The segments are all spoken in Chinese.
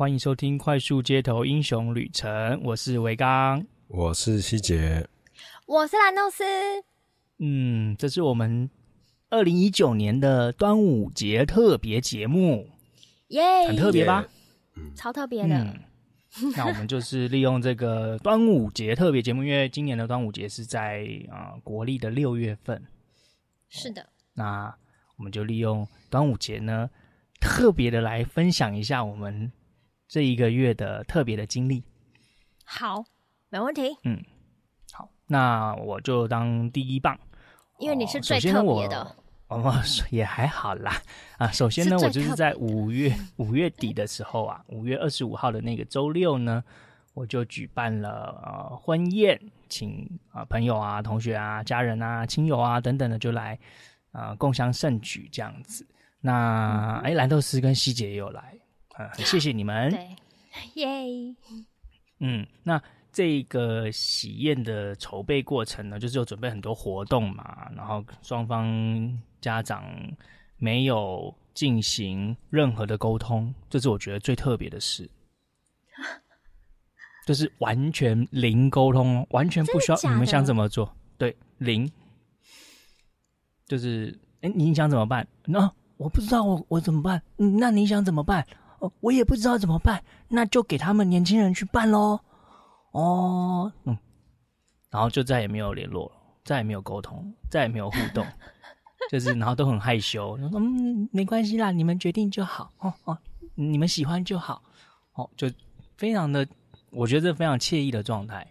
欢迎收听《快速街头英雄旅程》，我是维刚，我是希杰，我是兰诺斯。嗯，这是我们二零一九年的端午节特别节目，耶、yeah，很特别吧？嗯，超特别的。嗯、那我们就是利用这个端午节特别节目，因为今年的端午节是在啊、呃、国历的六月份。是的。那我们就利用端午节呢，特别的来分享一下我们。这一个月的特别的经历，好，没问题。嗯，好，那我就当第一棒，因为你是最特别的。哦，哦 也还好啦。啊，首先呢，我就是在五月 五月底的时候啊，五月二十五号的那个周六呢，我就举办了呃婚宴，请啊、呃、朋友啊、同学啊、家人啊、亲友啊等等的就来啊、呃、共襄盛举这样子。那哎，兰豆丝跟希姐也有来。很谢谢你们，对，耶，嗯，那这个喜宴的筹备过程呢，就是有准备很多活动嘛，然后双方家长没有进行任何的沟通，这是我觉得最特别的事，就是完全零沟通，完全不需要你们想怎么做，对，零，就是哎，你想怎么办？那我不知道我我怎么办？那你想怎么办？哦，我也不知道怎么办，那就给他们年轻人去办喽。哦，嗯，然后就再也没有联络了，再也没有沟通，再也没有互动，就是然后都很害羞。说嗯，没关系啦，你们决定就好。哦哦，你们喜欢就好。哦，就非常的，我觉得这非常惬意的状态，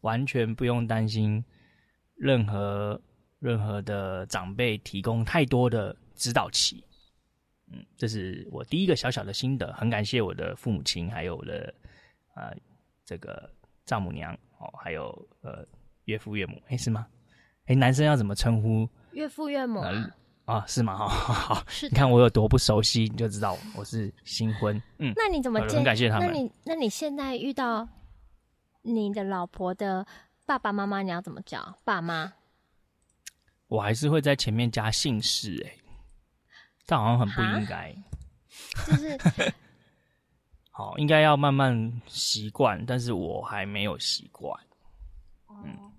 完全不用担心任何任何的长辈提供太多的指导期。嗯，这是我第一个小小的心得，很感谢我的父母亲，还有我的啊、呃、这个丈母娘哦，还有呃岳父岳母，哎是吗？哎，男生要怎么称呼？岳父岳母啊、呃哦？是吗？好、哦、好，是。你看我有多不熟悉，你就知道我是新婚。嗯，那你怎么？很感谢他们。那你那你现在遇到你的老婆的爸爸妈妈，你要怎么叫？爸妈？我还是会在前面加姓氏，哎。这好像很不应该，就是 好，应该要慢慢习惯，但是我还没有习惯。嗯，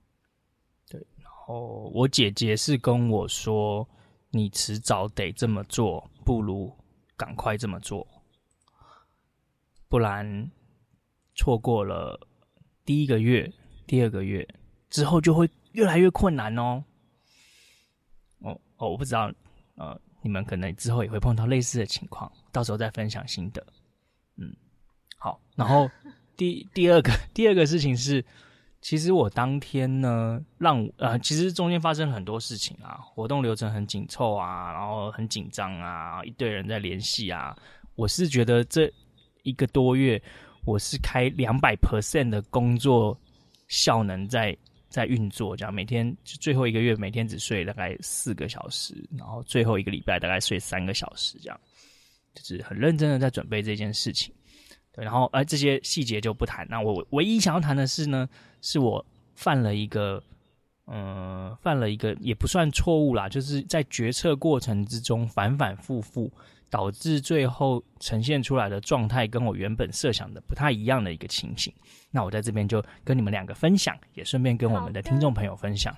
对。然后我姐姐是跟我说：“你迟早得这么做，不如赶快这么做，不然错过了第一个月、第二个月之后，就会越来越困难哦。”哦哦，我不知道，呃。你们可能之后也会碰到类似的情况，到时候再分享心得。嗯，好。然后 第第二个第二个事情是，其实我当天呢，让呃，其实中间发生了很多事情啊，活动流程很紧凑啊，然后很紧张啊，一堆人在联系啊。我是觉得这一个多月，我是开两百 percent 的工作效能在。在运作，这样每天就最后一个月，每天只睡大概四个小时，然后最后一个礼拜大概睡三个小时，这样就是很认真的在准备这件事情。对，然后呃这些细节就不谈。那我唯一想要谈的是呢，是我犯了一个，嗯、犯了一个也不算错误啦，就是在决策过程之中反反复复。导致最后呈现出来的状态跟我原本设想的不太一样的一个情形，那我在这边就跟你们两个分享，也顺便跟我们的听众朋友分享。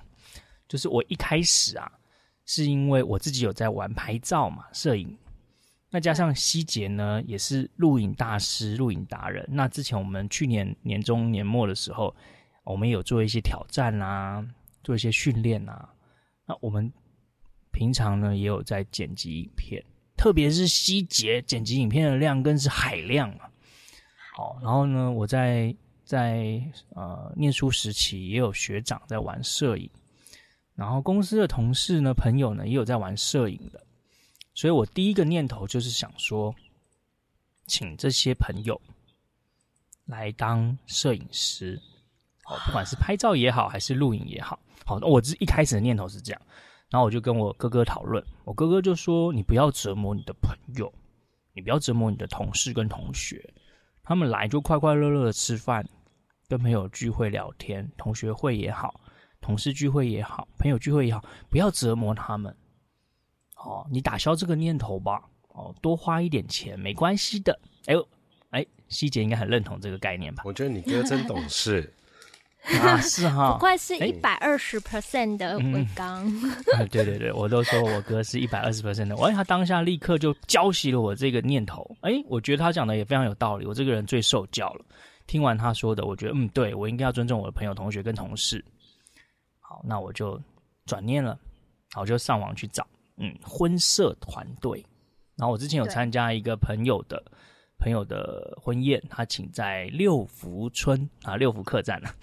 就是我一开始啊，是因为我自己有在玩拍照嘛，摄影，那加上希杰呢也是录影大师、录影达人。那之前我们去年年中年末的时候，我们有做一些挑战啊，做一些训练啊。那我们平常呢也有在剪辑影片。特别是希杰剪辑影片的量更是海量啊！好，然后呢，我在在呃念书时期也有学长在玩摄影，然后公司的同事呢、朋友呢也有在玩摄影的，所以我第一个念头就是想说，请这些朋友来当摄影师，好，不管是拍照也好，还是录影也好，好，我这一开始的念头是这样。然后我就跟我哥哥讨论，我哥哥就说：“你不要折磨你的朋友，你不要折磨你的同事跟同学，他们来就快快乐乐的吃饭，跟朋友聚会聊天，同学会也好，同事聚会也好，朋友聚会也好，不要折磨他们。哦，你打消这个念头吧。哦，多花一点钱没关系的。哎呦，哎，希杰应该很认同这个概念吧？我觉得你哥真懂事啊，是哈，不愧是一百二十 percent 的伟刚。啊，对对对，我都说我哥是一百二十 percent 的，哎，他当下立刻就浇熄了我这个念头。哎，我觉得他讲的也非常有道理，我这个人最受教了。听完他说的，我觉得嗯，对，我应该要尊重我的朋友、同学跟同事。好，那我就转念了，好，就上网去找，嗯，婚社团队。然后我之前有参加一个朋友的朋友的婚宴，他请在六福村啊，六福客栈啊，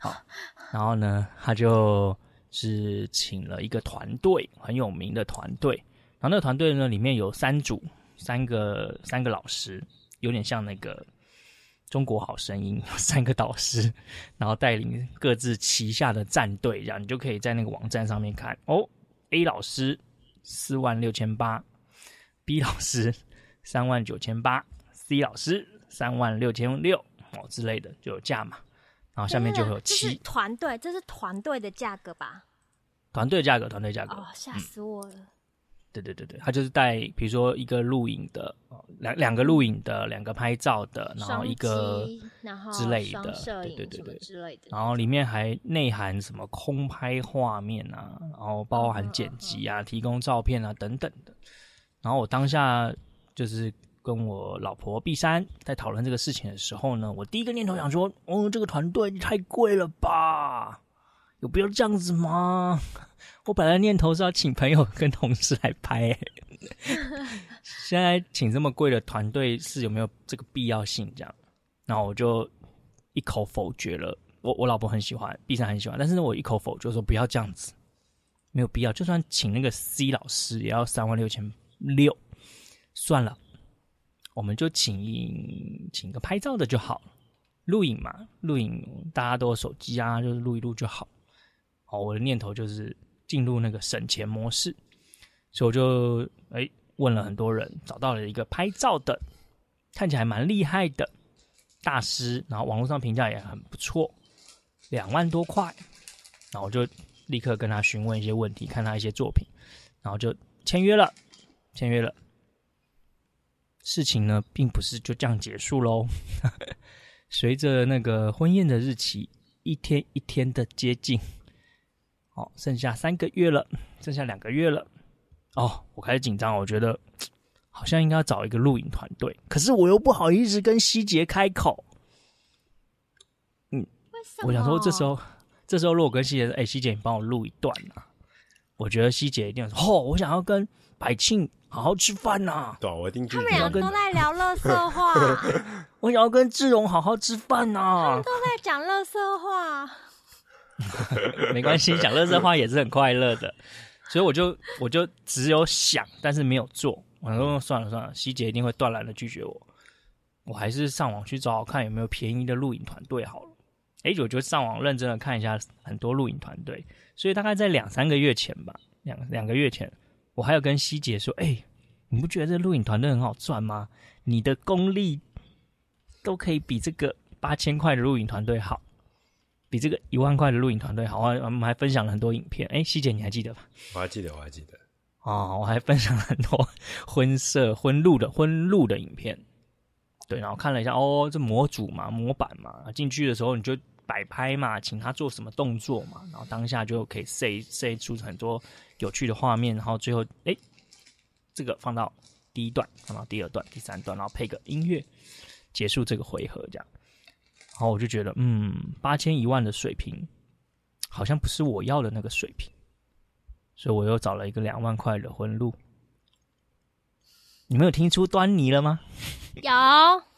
好，然后呢，他就是请了一个团队，很有名的团队。然后那个团队呢，里面有三组，三个三个老师，有点像那个中国好声音，三个导师，然后带领各自旗下的战队，这样你就可以在那个网站上面看哦。A 老师四万六千八。B 老师三万九千八，C 老师三万六千六哦之类的就有价嘛，然后下面就会有七。团队，这是团队的价格吧？团队价格，团队价格。哦，吓死我了！嗯、对对对对，他就是带，比如说一个录影的，两两个录影的，两个拍照的，然后一个之类的，对对对对。之类的，然后里面还内含什么空拍画面啊，然后包含剪辑啊，提供照片啊等等的。然后我当下就是跟我老婆 B 三在讨论这个事情的时候呢，我第一个念头想说：“哦，这个团队太贵了吧？有必要这样子吗？” 我本来念头是要请朋友跟同事来拍，现在请这么贵的团队是有没有这个必要性？这样，然后我就一口否决了。我我老婆很喜欢，，B 三很喜欢，但是我一口否决说不要这样子，没有必要。就算请那个 C 老师，也要三万六千。六，算了，我们就请请个拍照的就好，录影嘛，录影大家都有手机啊，就是录一录就好。哦，我的念头就是进入那个省钱模式，所以我就哎问了很多人，找到了一个拍照的，看起来蛮厉害的大师，然后网络上评价也很不错，两万多块，然后我就立刻跟他询问一些问题，看他一些作品，然后就签约了。签约了，事情呢，并不是就这样结束喽。随着那个婚宴的日期一天一天的接近，哦，剩下三个月了，剩下两个月了。哦，我开始紧张，我觉得好像应该要找一个录影团队，可是我又不好意思跟希杰开口。嗯？我想说，这时候，这时候如果跟希杰说：“哎，希杰，你帮我录一段啊。”我觉得希杰一定说：“哦，我想要跟百庆。”好好吃饭呐、啊！对，我一定他们两个都在聊乐色话。我想要跟志荣好好吃饭呐、啊！他们都在讲乐色话。没关系，讲乐色话也是很快乐的。所以我就我就只有想，但是没有做。我说算了算了，希姐一定会断然的拒绝我。我还是上网去找找看有没有便宜的录影团队好了。哎，我就上网认真的看一下很多录影团队。所以大概在两三个月前吧，两两个月前。我还有跟希姐说：“哎、欸，你不觉得这录影团队很好赚吗？你的功力都可以比这个八千块的录影团队好，比这个一万块的录影团队好。我们还分享了很多影片。哎、欸，希姐你还记得吧？我还记得，我还记得。哦，我还分享了很多婚摄、婚录的婚录的影片。对，然后看了一下，哦，这模组嘛，模板嘛，进去的时候你就摆拍嘛，请他做什么动作嘛，然后当下就可以 say say 出很多。”有趣的画面，然后最后，哎，这个放到第一段，放到第二段、第三段，然后配个音乐，结束这个回合，这样。然后我就觉得，嗯，八千一万的水平，好像不是我要的那个水平，所以我又找了一个两万块的婚录。你们有听出端倪了吗？有。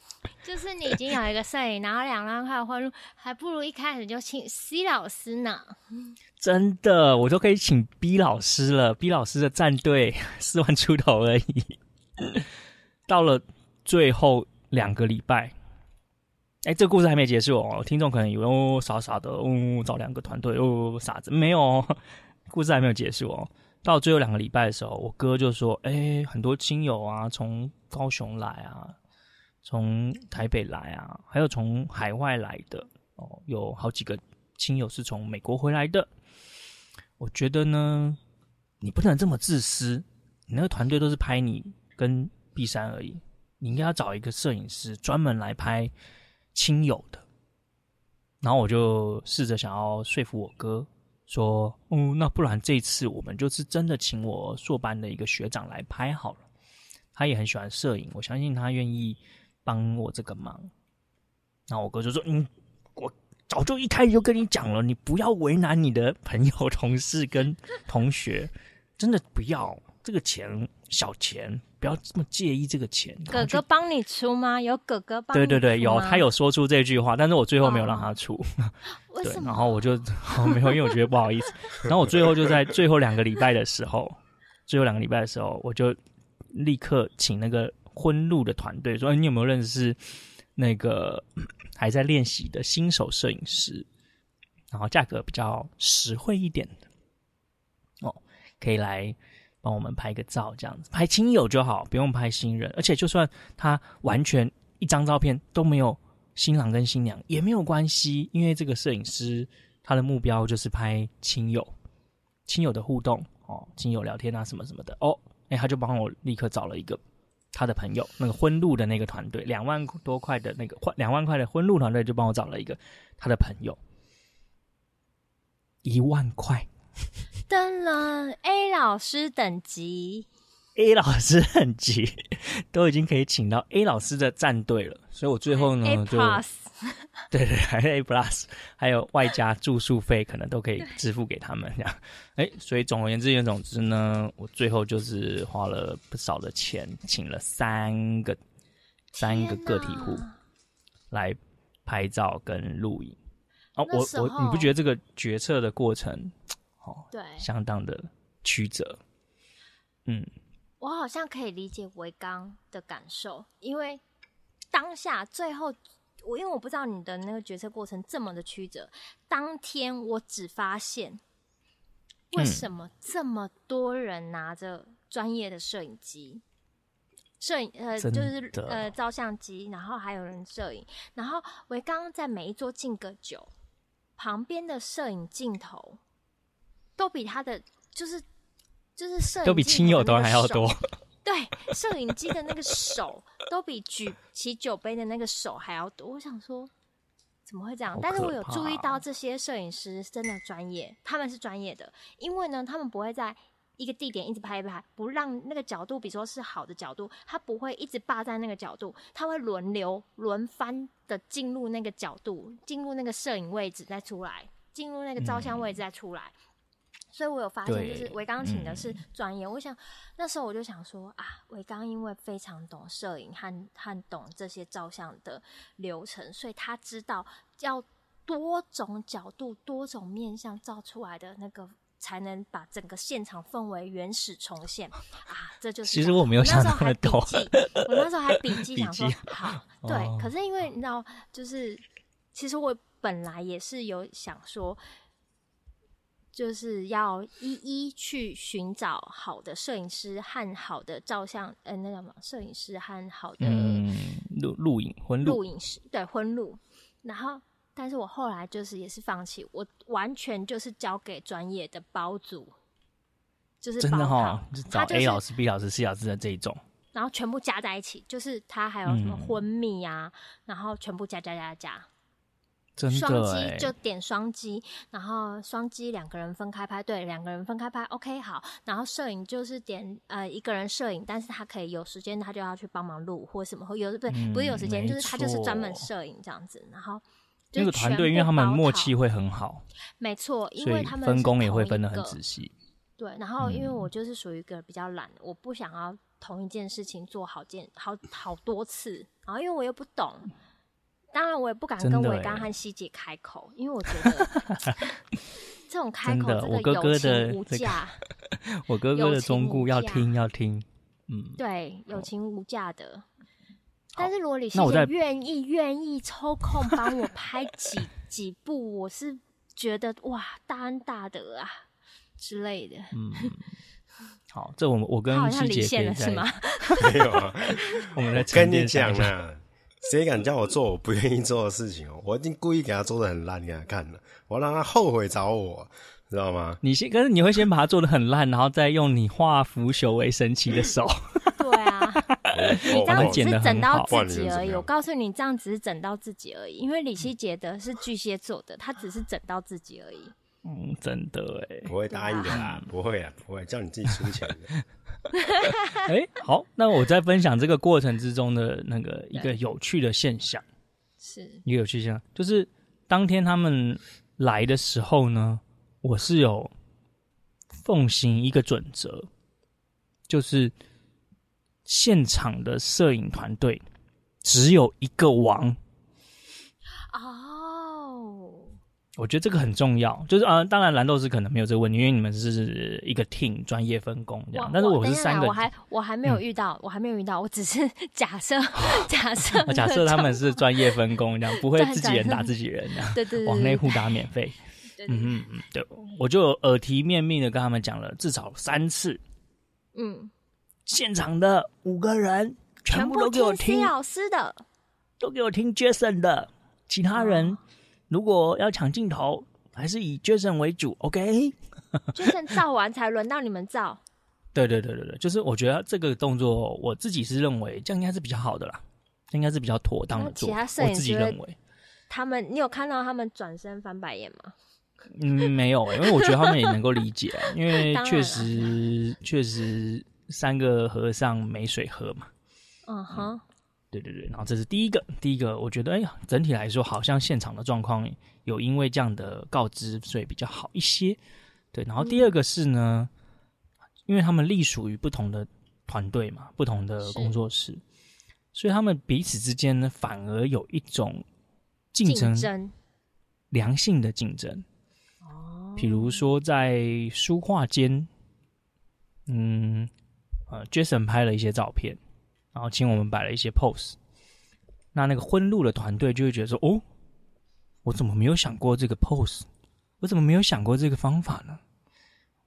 就是你已经有一个摄影，然后两万块的婚录，还不如一开始就请 C 老师呢。真的，我都可以请 B 老师了。B 老师的战队四万出头而已。到了最后两个礼拜，哎，这个故事还没结束哦。听众可能以为哦，傻傻的哦，找两个团队哦，傻子没有，故事还没有结束哦。到最后两个礼拜的时候，我哥就说：“哎，很多亲友啊，从高雄来啊。”从台北来啊，还有从海外来的哦，有好几个亲友是从美国回来的。我觉得呢，你不能这么自私。你那个团队都是拍你跟 B 三而已，你应该要找一个摄影师专门来拍亲友的。然后我就试着想要说服我哥，说：“哦，那不然这次我们就是真的请我硕班的一个学长来拍好了。他也很喜欢摄影，我相信他愿意帮我这个忙。”然后我哥就说：“嗯，我早就一开始就跟你讲了，你不要为难你的朋友、同事跟同学，真的不要这个钱，小钱。”不要这么介意这个钱。哥哥帮你出吗？有哥哥帮？对对对，有他有说出这句话，但是我最后没有让他出。哦、对，然后我就没有，因为我觉得不好意思。然后我最后就在最后两个礼拜的时候，最后两个礼拜的时候，我就立刻请那个婚录的团队说：“哎，你有没有认识那个还在练习的新手摄影师？然后价格比较实惠一点的哦，可以来。”帮我们拍个照，这样子拍亲友就好，不用拍新人。而且就算他完全一张照片都没有新郎跟新娘也没有关系，因为这个摄影师他的目标就是拍亲友，亲友的互动哦，亲友聊天啊什么什么的哦。哎，他就帮我立刻找了一个他的朋友，那个婚路的那个团队，两万多块的那个两万块的婚路团队就帮我找了一个他的朋友，一万块。登了 A 老师等级，A 老师等级都已经可以请到 A 老师的战队了，所以我最后呢 A plus 就 对对，还是 A plus，还有外加住宿费，可能都可以支付给他们这样。哎，所以总而言之言总之呢，我最后就是花了不少的钱，请了三个三个个体户来拍照跟录影。哦，我我你不觉得这个决策的过程？哦，对，相当的曲折。嗯，我好像可以理解维刚的感受，因为当下最后我因为我不知道你的那个决策过程这么的曲折，当天我只发现为什么这么多人拿着专业的摄影机，摄影呃就是呃照相机，然后还有人摄影，然后维刚在每一桌敬个酒，旁边的摄影镜头。都比他的就是就是摄影，都比亲友都还要多。对，摄影机的那个手都比举起酒杯的那个手还要多。我想说，怎么会这样？但是我有注意到这些摄影师真的专业，他们是专业的，因为呢，他们不会在一个地点一直拍一拍，不让那个角度，比如说是好的角度，他不会一直霸在那个角度，他会轮流轮番的进入那个角度，进入那个摄影位置再出来，进入那个照相位置再出来。嗯所以我有发现，就是维刚请的是专业。嗯、我想那时候我就想说啊，维刚因为非常懂摄影和和懂这些照相的流程，所以他知道要多种角度、多种面向照出来的那个，才能把整个现场氛围原始重现啊！这就是其实我没有想那么多，我那时候还笔 记想说好对，哦、可是因为你知道，就是其实我本来也是有想说。就是要一一去寻找好的摄影师和好的照相，呃，那叫什么？摄影师和好的录录影婚录录影师，对婚录。然后，但是我后来就是也是放弃，我完全就是交给专业的包组，就是真的哈、找 A 老师、就是、B 老师、C 老师的这一种，然后全部加在一起，就是他还有什么婚蜜啊，嗯、然后全部加加加加。双击就点双击，然后双击两个人分开拍，对，两个人分开拍，OK 好。然后摄影就是点呃一个人摄影，但是他可以有时间他就要去帮忙录或什么，或有不对，不是有时间，嗯、就是他就是专门摄影这样子。然后那个团队，因为他们默契会很好，没错，因为他们分工也会分得很仔细。对，然后因为我就是属于一个比较懒，我不想要同一件事情做好件好好多次，然后因为我又不懂。当然，我也不敢跟维刚和希姐开口，因为我觉得 这种开口真的友情无价。我哥哥的忠告要听要听，嗯，对，友情无价的。但是如果李希姐愿意愿意抽空帮我拍几几部，我是觉得哇，大恩大德啊之类的。嗯，好，这我们我跟希姐可以是吗？没有啊，我们来跟你讲呢。谁敢叫我做我不愿意做的事情哦？我一定故意给他做的很烂给他看了，我让他后悔找我，知道吗？你先，可是你会先把它做的很烂，然后再用你化腐朽为神奇的手。对啊，你这样只是整到自己而已。哦、我告诉你，这样只是整到自己而已。因为李希杰的是巨蟹座的，他只是整到自己而已。嗯，真的哎，不会答应的啦，不会啊，不会叫你自己出钱的。哎、欸，好，那我在分享这个过程之中的那个一个有趣的现象，是。一个有趣现象，就是当天他们来的时候呢，我是有奉行一个准则，就是现场的摄影团队只有一个王。我觉得这个很重要，就是啊，当然蓝豆丝可能没有这个问题，因为你们是一个 team 专业分工这样，但是我是三个，我还我还没有遇到，嗯、我还没有遇到，我只是 假设 假设假设他们是专业分工这样，不会自己人打自己人这样，对对对，往内互打免费，嗯嗯对，我就耳提面命的跟他们讲了至少三次，嗯，现场的五个人全部都给我听老师的，都给我听 Jason 的，其他人。哦如果要抢镜头，还是以 Jason 为主，OK？Jason 照 完才轮到你们照。对对对对对，就是我觉得这个动作，我自己是认为这样应该是比较好的啦，应该是比较妥当的做。其他摄影师我自己认为，他们，你有看到他们转身翻白眼吗？嗯，没有、欸，因为我觉得他们也能够理解，因为确实确实三个和尚没水喝嘛。嗯哼。对对对，然后这是第一个，第一个我觉得，哎呀，整体来说好像现场的状况有因为这样的告知，所以比较好一些。对，然后第二个是呢，嗯、因为他们隶属于不同的团队嘛，不同的工作室，所以他们彼此之间呢，反而有一种竞争，竞争良性的竞争。哦，比如说在书画间，嗯，呃，Jason 拍了一些照片。然后请我们摆了一些 pose，那那个婚录的团队就会觉得说：“哦，我怎么没有想过这个 pose？我怎么没有想过这个方法呢？”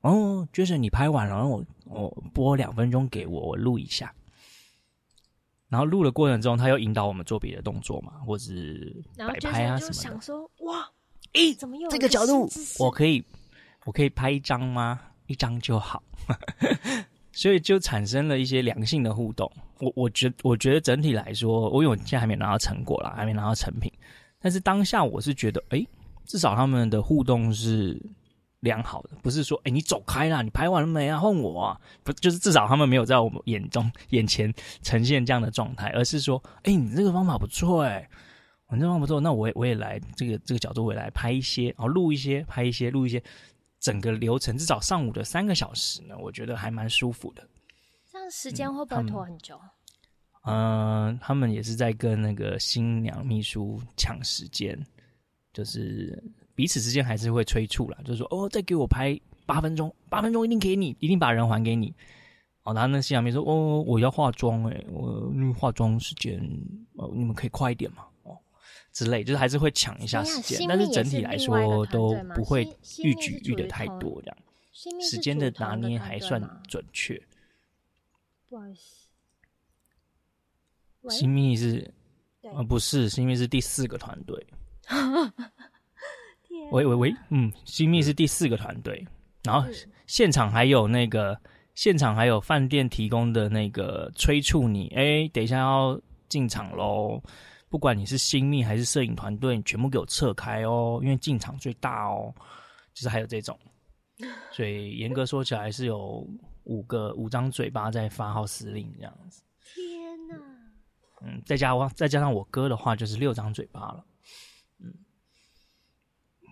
哦，Jason 你拍完了，然后我我播两分钟给我，我录一下。然后录的过程中，他又引导我们做别的动作嘛，或是摆拍啊什么的。想说：“哇，诶，怎么有这个角度？我可以，我可以拍一张吗？一张就好。”所以就产生了一些良性的互动。我我觉我觉得整体来说，我因为现在还没拿到成果啦，还没拿到成品。但是当下我是觉得，哎、至少他们的互动是良好的，不是说，哎、你走开啦，你拍完了没啊？换我！不，就是至少他们没有在我们眼中眼前呈现这样的状态，而是说，哎、你这个方法不错，哎，我这方法不错，那我也我也来这个这个角度，我也来拍一些，然后录一些，拍一些，录一些。整个流程至少上午的三个小时呢，我觉得还蛮舒服的。这样时间会不会拖很久？嗯，呃，他们也是在跟那个新娘秘书抢时间，就是彼此之间还是会催促啦，就是说哦，再给我拍八分钟，八分钟一定给你，一定把人还给你。哦，然后那新娘秘书说哦，我要化妆诶、欸，我那化妆时间哦，你们可以快一点嘛。之类，就是还是会抢一下时间，但是整体来说都不会预举预的太多，这样时间的拿捏还算准确。不好意思，新密是，呃，不是，新密是第四个团队。喂喂喂，嗯，新密是第四个团队，然后现场还有那个现场还有饭店提供的那个催促你，哎，等一下要进场喽。不管你是新密还是摄影团队，你全部给我撤开哦，因为进场最大哦。就是还有这种，所以严格说起来是有五个五张嘴巴在发号施令这样子。天哪！嗯，再加我再加上我哥的话，就是六张嘴巴了。嗯，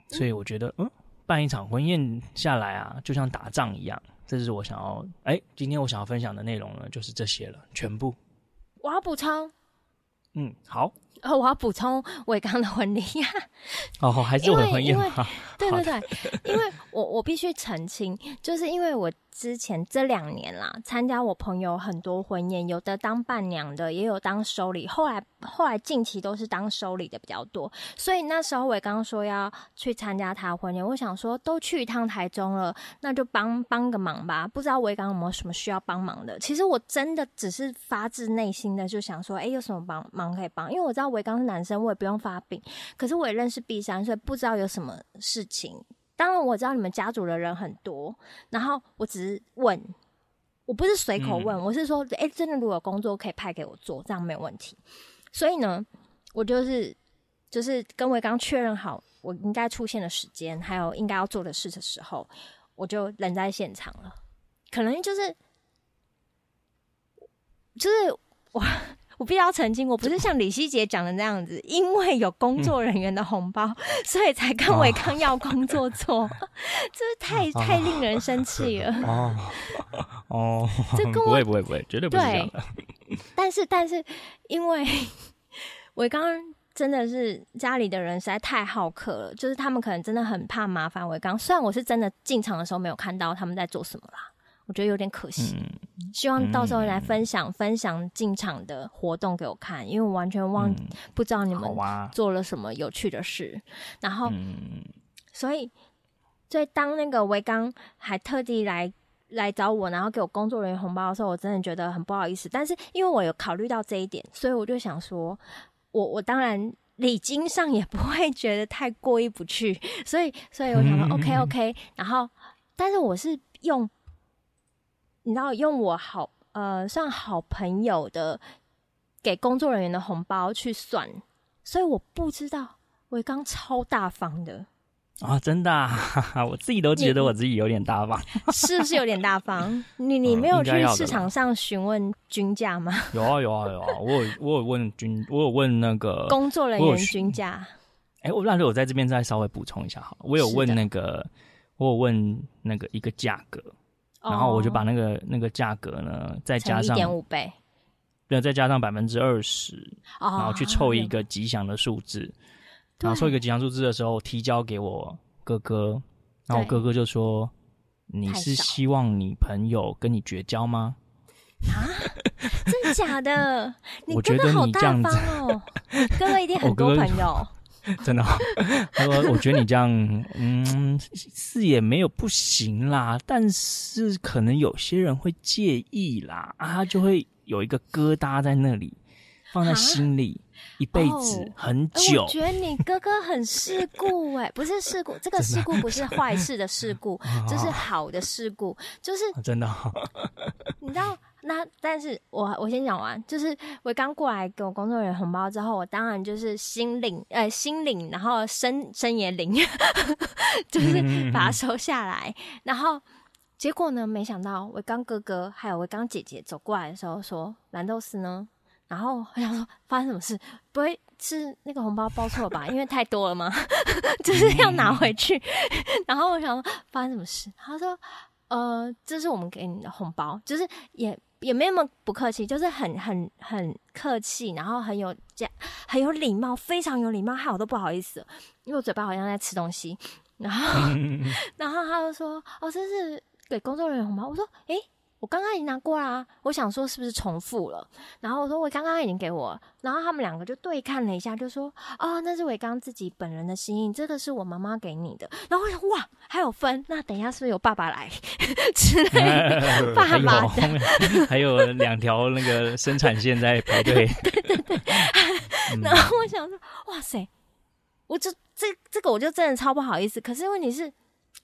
所以我觉得，嗯，办一场婚宴下来啊，就像打仗一样。这是我想要，哎，今天我想要分享的内容呢，就是这些了，全部。我要补充。嗯，好。哦，我要补充伟刚的婚礼呀。哦，还是我的婚宴吗？对对对，因为我我必须澄清，就是因为我。之前这两年啦，参加我朋友很多婚宴，有的当伴娘的，也有当收礼。后来后来近期都是当收礼的比较多，所以那时候伟刚刚说要去参加他婚宴，我想说都去一趟台中了，那就帮帮个忙吧。不知道伟刚刚有没有什么需要帮忙的？其实我真的只是发自内心的就想说，哎，有什么帮忙可以帮？因为我知道伟刚是男生，我也不用发病。可是我也认识 B 三，所以不知道有什么事情。当然我知道你们家族的人很多，然后我只是问，我不是随口问，嗯、我是说，哎、欸，真的如果有工作可以派给我做，这样没有问题。所以呢，我就是就是跟维刚确认好我应该出现的时间，还有应该要做的事的时候，我就人在现场了。可能就是就是我。我必须要澄清，我不是像李希杰讲的那样子，因为有工作人员的红包，嗯、所以才跟伟康要工作做，这是太太令人生气了。哦哦，这跟我不会不会不会，绝对不是这样的。但是但是，因为维刚真的是家里的人实在太好客了，就是他们可能真的很怕麻烦维刚。虽然我是真的进场的时候没有看到他们在做什么啦。我觉得有点可惜，嗯、希望到时候来分享、嗯、分享进场的活动给我看，因为我完全忘、嗯、不知道你们做了什么有趣的事。啊、然后，嗯、所以，所以当那个维刚还特地来来找我，然后给我工作人员红包的时候，我真的觉得很不好意思。但是因为我有考虑到这一点，所以我就想说，我我当然礼金上也不会觉得太过意不去，所以所以我想说、嗯、OK OK。然后，但是我是用。你知道用我好呃算好朋友的给工作人员的红包去算，所以我不知道我刚超大方的啊、哦，真的、啊，我自己都觉得我自己有点大方，是不是有点大方？你 你没有去市场上询问均价吗？有啊有啊有啊，我有我有问均，我有问那个工作人员均价。哎、欸，我但是我在这边再稍微补充一下好，我有问那个我有问那个一个价格。然后我就把那个那个价格呢，再加上一点五倍，对，再加上百分之二十，然后去凑一个吉祥的数字，然后凑一个吉祥数字的时候提交给我哥哥，然后我哥哥就说：“你是希望你朋友跟你绝交吗？”啊，真的假的？你哥哥好大方哦，哥哥一定 很多朋友。真的，他说：“我觉得你这样，嗯，是也没有不行啦，但是可能有些人会介意啦，啊，就会有一个疙瘩在那里，放在心里一辈子很久。哦”我觉得你哥哥很世故哎，不是世故，这个世故不是坏事的世故，这是好的世故，就是真的，你知道。那但是我我先讲完，就是我刚过来给我工作人员红包之后，我当然就是心领呃心领，然后身身也领，就是把它收下来。然后结果呢，没想到我刚哥哥还有我刚姐姐走过来的时候说蓝豆丝呢，然后我想说发生什么事？不会是那个红包包错了吧？因为太多了吗？就是要拿回去。然后我想说发生什么事？他说呃，这是我们给你的红包，就是也。也没那么不客气，就是很很很客气，然后很有这样很有礼貌，非常有礼貌，害我都不好意思，因为我嘴巴好像在吃东西。然后，然后他就说：“哦，这是给工作人员红包。”我说：“诶。”我刚刚已经拿过啦，我想说是不是重复了？然后我说我刚刚已经给我，然后他们两个就对看了一下，就说：“哦，那是伟刚自己本人的心意，这个是我妈妈给你的。”然后我想哇，还有分？那等一下是不是有爸爸来 之类的？爸爸的，还有，还有两条那个生产线在排队。对对对。然后我想说，哇塞，我这这这个我就真的超不好意思。可是问题是，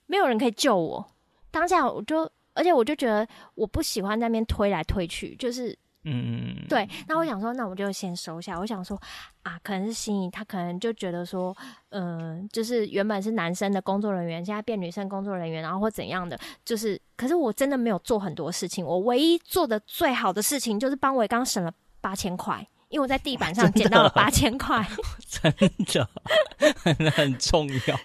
没有人可以救我。当下我就。而且我就觉得我不喜欢在那边推来推去，就是，嗯，对。那我想说，那我就先收下。我想说，啊，可能是心仪，他可能就觉得说，嗯、呃，就是原本是男生的工作人员，现在变女生工作人员，然后或怎样的，就是，可是我真的没有做很多事情。我唯一做的最好的事情，就是帮维刚省了八千块。因为我在地板上捡到了八千块，真的，真的很重要。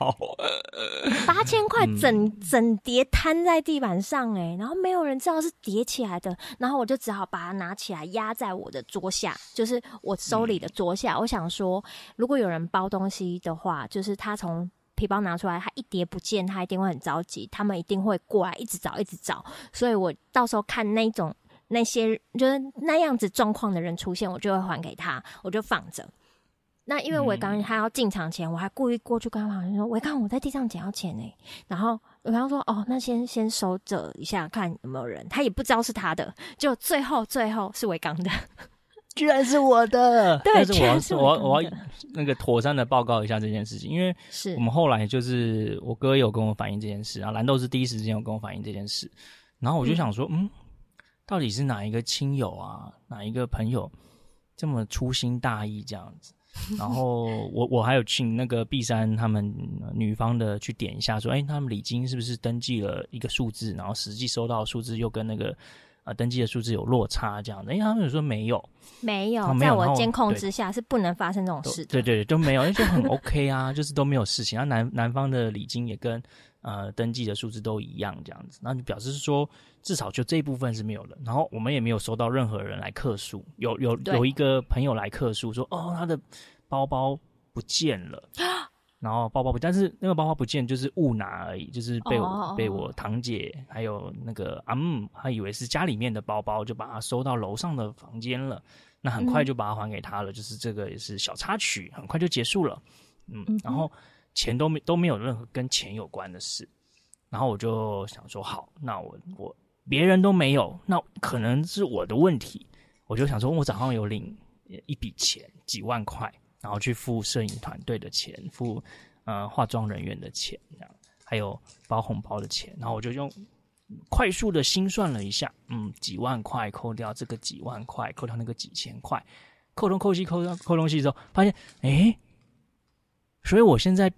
八千块整整叠摊在地板上，哎，然后没有人知道是叠起来的，然后我就只好把它拿起来压在我的桌下，就是我手里的桌下。我想说，如果有人包东西的话，就是他从皮包拿出来，他一叠不见，他一定会很着急，他们一定会过来一直找，一直找。所以我到时候看那种。那些就是那样子状况的人出现，我就会还给他，我就放着。那因为我刚他要进场前，我还故意过去跟他讲说：“伟刚，我在地上捡到钱呢。”然后我刚说：“哦，那先先收着一下，看有没有人。”他也不知道是他的，就最后最后是维刚的，居然是我的。对，但是我要是我要我要那个妥善的报告一下这件事情，因为是我们后来就是我哥有跟我反映这件事，然后蓝豆是第一时间有跟我反映这件事，然后我就想说，嗯。嗯到底是哪一个亲友啊，哪一个朋友这么粗心大意这样子？然后我我还有请那个 B 三他们女方的去点一下，说，哎，他们礼金是不是登记了一个数字，然后实际收到的数字又跟那个。啊，登记的数字有落差，这样的，因为他们有说没有，没有，在我监控之下是不能发生这种事的。对对对，都没有，因为就很 OK 啊，就是都没有事情。然后男男方的礼金也跟呃登记的数字都一样，这样子，那就表示说至少就这一部分是没有的。然后我们也没有收到任何人来客诉，有有有一个朋友来客诉说，哦，他的包包不见了。然后包包不，但是那个包包不见，就是误拿而已，就是被我、oh. 被我堂姐还有那个阿姆，他以为是家里面的包包，就把它收到楼上的房间了。那很快就把它还给他了，嗯、就是这个也是小插曲，很快就结束了。嗯，嗯然后钱都没都没有任何跟钱有关的事。然后我就想说，好，那我我别人都没有，那可能是我的问题。我就想说，我早上有领一笔钱，几万块。然后去付摄影团队的钱，付呃化妆人员的钱，这样还有包红包的钱。然后我就用快速的心算了一下，嗯，几万块扣掉这个几万块，扣掉那个几千块，扣东扣西扣东扣东西之后，发现哎，所以我现在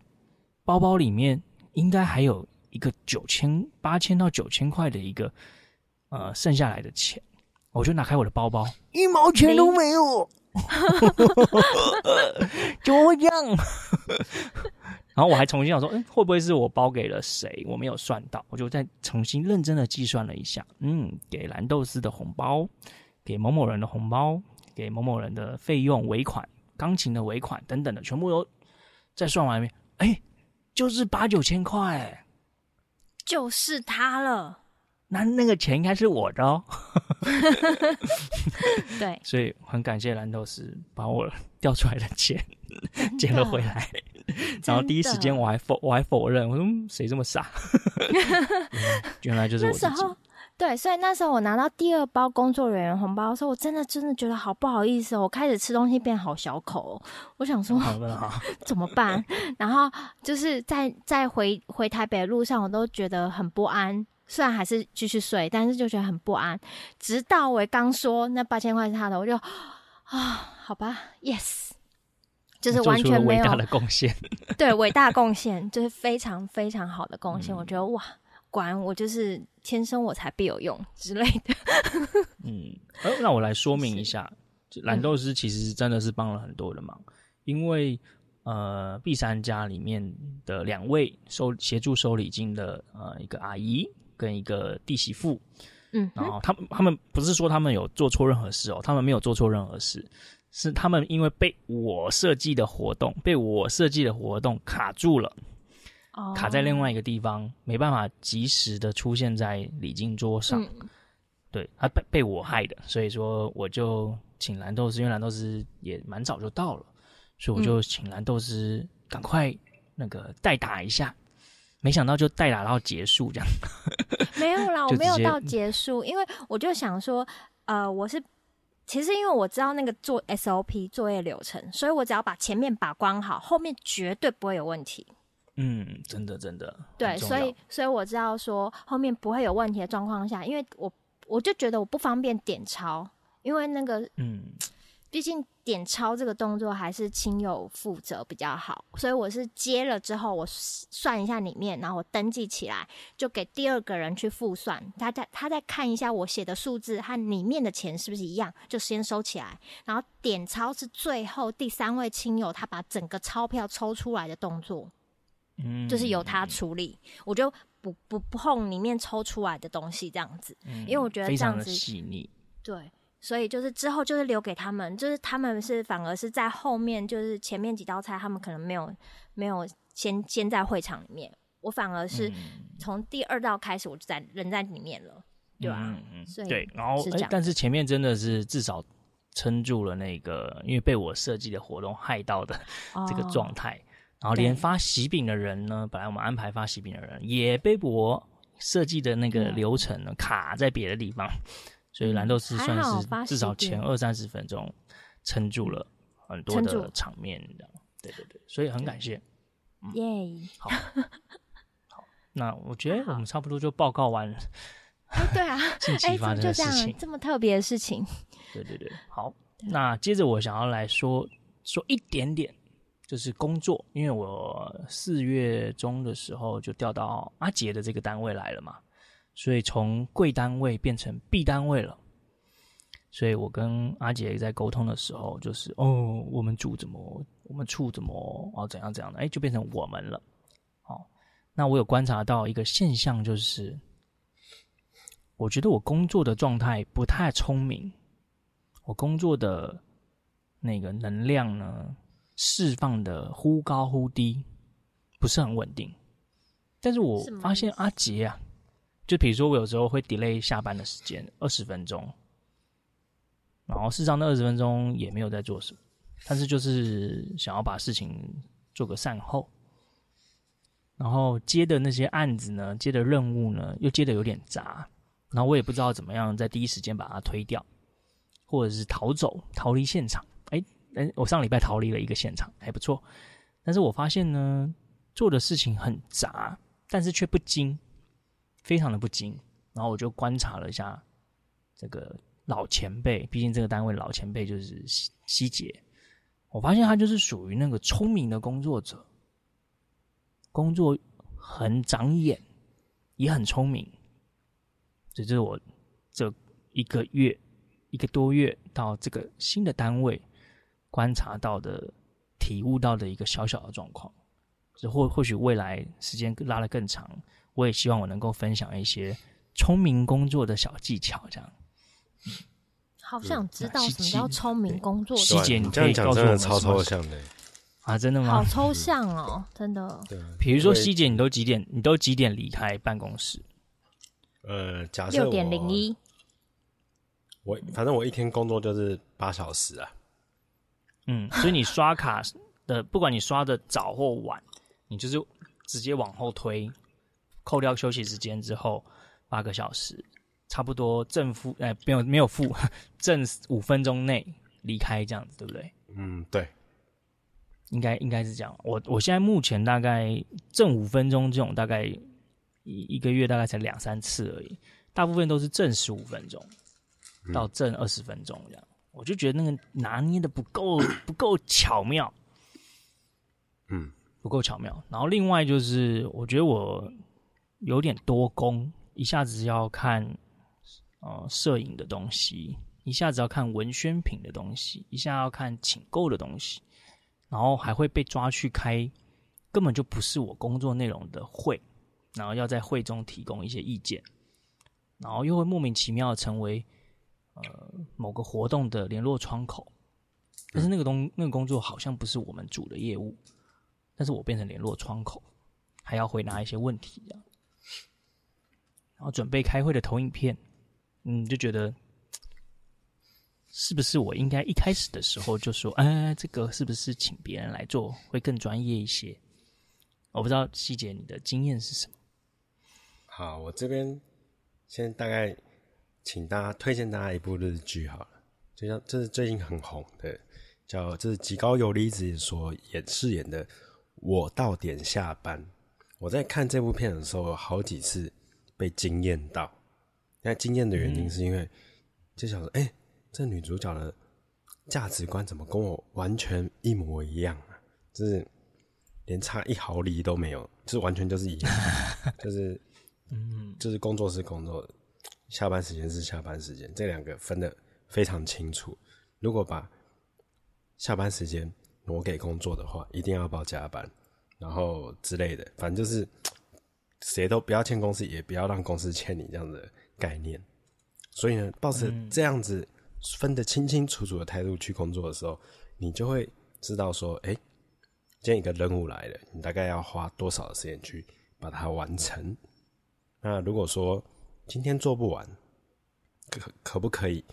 包包里面应该还有一个九千八千到九千块的一个呃剩下来的钱，我就拿开我的包包，一毛钱都没有。怎么会这样？然后我还重新想说，嗯，会不会是我包给了谁？我没有算到，我就再重新认真的计算了一下，嗯，给蓝豆丝的红包，给某某人的红包，给某某人的费用尾款、钢琴的尾款等等的，全部都再算完一遍，哎，就是八九千块，就是他了。那那个钱应该是我的哦，对，所以很感谢蓝头师把我掉出来的钱捡了回来，然后第一时间我还否我还否认，我说谁这么傻？原来就是我自己。那时候对，所以那时候我拿到第二包工作人员红包的时候，我真的真的觉得好不好意思哦，我开始吃东西变好小口，我想说 怎么办？然后就是在在回回台北的路上，我都觉得很不安。虽然还是继续睡，但是就觉得很不安。直到我刚说那八千块是他的，我就啊，好吧，yes，就是完全没有伟大的贡献。对，伟大贡献就是非常非常好的贡献。嗯、我觉得哇，果然我就是天生我才必有用之类的。嗯，呃，那我来说明一下，蓝豆师其实真的是帮了很多的忙，嗯、因为呃，，B 三家里面的两位收协助收礼金的呃一个阿姨。跟一个弟媳妇，嗯，然后他们他们不是说他们有做错任何事哦，他们没有做错任何事，是他们因为被我设计的活动被我设计的活动卡住了，哦，卡在另外一个地方，没办法及时的出现在礼金桌上，嗯、对，他被被我害的，所以说我就请蓝豆丝，因为蓝豆丝也蛮早就到了，所以我就请蓝豆丝赶快那个代打一下。没想到就代打到结束这样，没有啦，我没有到结束，因为我就想说，呃，我是其实因为我知道那个做 SOP 作业流程，所以我只要把前面把关好，后面绝对不会有问题。嗯，真的真的，对，所以所以我知道说后面不会有问题的状况下，因为我我就觉得我不方便点钞，因为那个嗯。毕竟点钞这个动作还是亲友负责比较好，所以我是接了之后，我算一下里面，然后我登记起来，就给第二个人去复算，他再他再看一下我写的数字和里面的钱是不是一样，就先收起来。然后点钞是最后第三位亲友他把整个钞票抽出来的动作，嗯，就是由他处理，我就不不不碰里面抽出来的东西这样子，因为我觉得这样子细腻，对。所以就是之后就是留给他们，就是他们是反而是在后面，就是前面几道菜他们可能没有没有先先在会场里面，我反而是从第二道开始我就在人在里面了，对吧？嗯嗯，所以对，然后哎，但是前面真的是至少撑住了那个，因为被我设计的活动害到的这个状态，哦、然后连发喜饼的人呢，本来我们安排发喜饼的人也被我设计的那个流程呢、嗯、卡在别的地方。所以蓝豆丝算是至少前二三十分钟撑住了很多的场面，这样对对对，所以很感谢，耶、嗯！好，好，那我觉得我们差不多就报告完哎，对啊，近期发生的事情，这么特别的事情。对对对，好，那接着我想要来说说一点点，就是工作，因为我四月中的时候就调到阿杰的这个单位来了嘛，所以从贵单位变成 B 单位了。所以我跟阿杰在沟通的时候，就是哦，我们组怎么，我们处怎么，哦，怎样怎样的，哎，就变成我们了。哦，那我有观察到一个现象，就是我觉得我工作的状态不太聪明，我工作的那个能量呢，释放的忽高忽低，不是很稳定。但是我发现阿杰啊，就比如说我有时候会 delay 下班的时间二十分钟。然后事实上，那二十分钟也没有在做什么，但是就是想要把事情做个善后。然后接的那些案子呢，接的任务呢，又接的有点杂。然后我也不知道怎么样在第一时间把它推掉，或者是逃走、逃离现场。嗯，我上礼拜逃离了一个现场，还不错。但是我发现呢，做的事情很杂，但是却不精，非常的不精。然后我就观察了一下这个。老前辈，毕竟这个单位老前辈就是希希杰，我发现他就是属于那个聪明的工作者，工作很长眼，也很聪明。这就是我这一个月一个多月到这个新的单位观察到的、体悟到的一个小小的状况。这或或许未来时间拉得更长，我也希望我能够分享一些聪明工作的小技巧，这样。好想知道什么叫聪明工作的细节，你可以告诉我们。真的超抽象的啊！真的吗？好抽象哦，真的。对，比如说细节，你都几点？你都几点离开办公室？呃，假设六点零一。我反正我一天工作就是八小时啊。嗯，所以你刷卡的，不管你刷的早或晚，你就是直接往后推，扣掉休息时间之后八个小时。差不多正负哎，没有没有负，正五分钟内离开这样子，对不对？嗯，对，应该应该是这样。我我现在目前大概正五分钟这种，大概一一个月大概才两三次而已，大部分都是正十五分钟到正二十分钟这样。嗯、我就觉得那个拿捏的不够不够巧妙，嗯，不够巧妙。然后另外就是，我觉得我有点多功，一下子要看。呃，摄影的东西，一下子要看文宣品的东西，一下要看请购的东西，然后还会被抓去开根本就不是我工作内容的会，然后要在会中提供一些意见，然后又会莫名其妙的成为呃某个活动的联络窗口，但是那个东那个工作好像不是我们组的业务，但是我变成联络窗口，还要回答一些问题这样，然后准备开会的投影片。嗯，就觉得是不是我应该一开始的时候就说，哎，这个是不是请别人来做会更专业一些？我不知道细节你的经验是什么。好，我这边先大概请大家推荐大家一部日剧好了，就像这是最近很红的，叫这是吉高由里子所演饰演的《我到点下班》。我在看这部片的时候，有好几次被惊艳到。那惊艳的原因是因为，就想说，哎、欸，这女主角的价值观怎么跟我完全一模一样啊？就是连差一毫厘都没有，就是完全就是一样，就是，嗯，就是工作是工作，下班时间是下班时间，这两个分的非常清楚。如果把下班时间挪给工作的话，一定要报加班，然后之类的，反正就是 谁都不要欠公司，也不要让公司欠你这样的。概念，所以呢，抱着这样子分得清清楚楚的态度去工作的时候，你就会知道说，哎，今天一个任务来了，你大概要花多少的时间去把它完成。那如果说今天做不完，可可不可以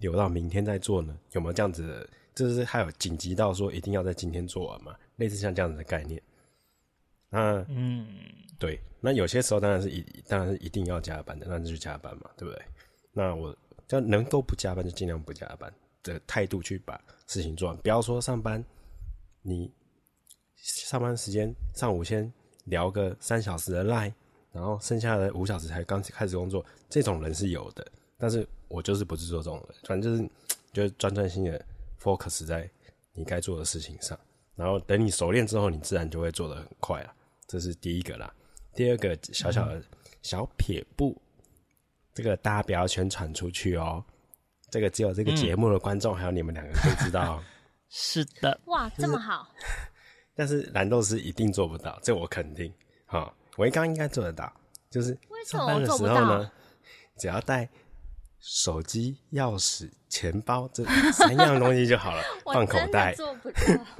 留到明天再做呢？有没有这样子的？就是还有紧急到说一定要在今天做完嘛？类似像这样子的概念。那嗯。对，那有些时候当然是一，当然是一定要加班的，那就去加班嘛，对不对？那我就能够不加班就尽量不加班的态度去把事情做完。不要说上班，你上班时间上午先聊个三小时的赖，然后剩下的五小时才刚开始工作，这种人是有的。但是我就是不是做这种人，反正就是 就是专专心的 focus 在你该做的事情上，然后等你熟练之后，你自然就会做得很快了。这是第一个啦。第二个小小的小撇步，这个大家不要宣传出去哦。这个只有这个节目的观众还有你们两个可以知道。是的，哇，这么好。但是蓝豆是一定做不到，这我肯定。哈，维刚应该做得到，就是上班的时候呢，只要带手机、钥匙、钱包这三样东西就好了，放口袋。做不到。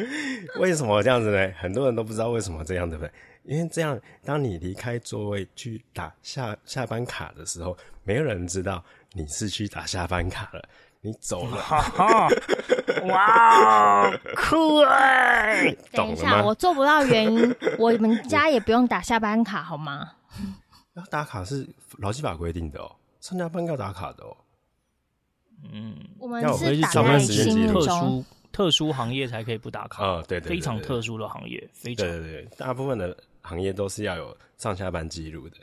为什么这样子呢？很多人都不知道为什么这样，对不对？因为这样，当你离开座位去打下下班卡的时候，没有人知道你是去打下班卡了，你走了。哇，酷哎！等一下，我做不到原因，我们家也不用打下班卡，好吗？要打卡是劳基法规定的哦，上下班要打卡的哦。嗯，我们是打在心特殊特殊行业才可以不打卡啊，对对，非常特殊的行业，非常对对对，大部分的。行业都是要有上下班记录的，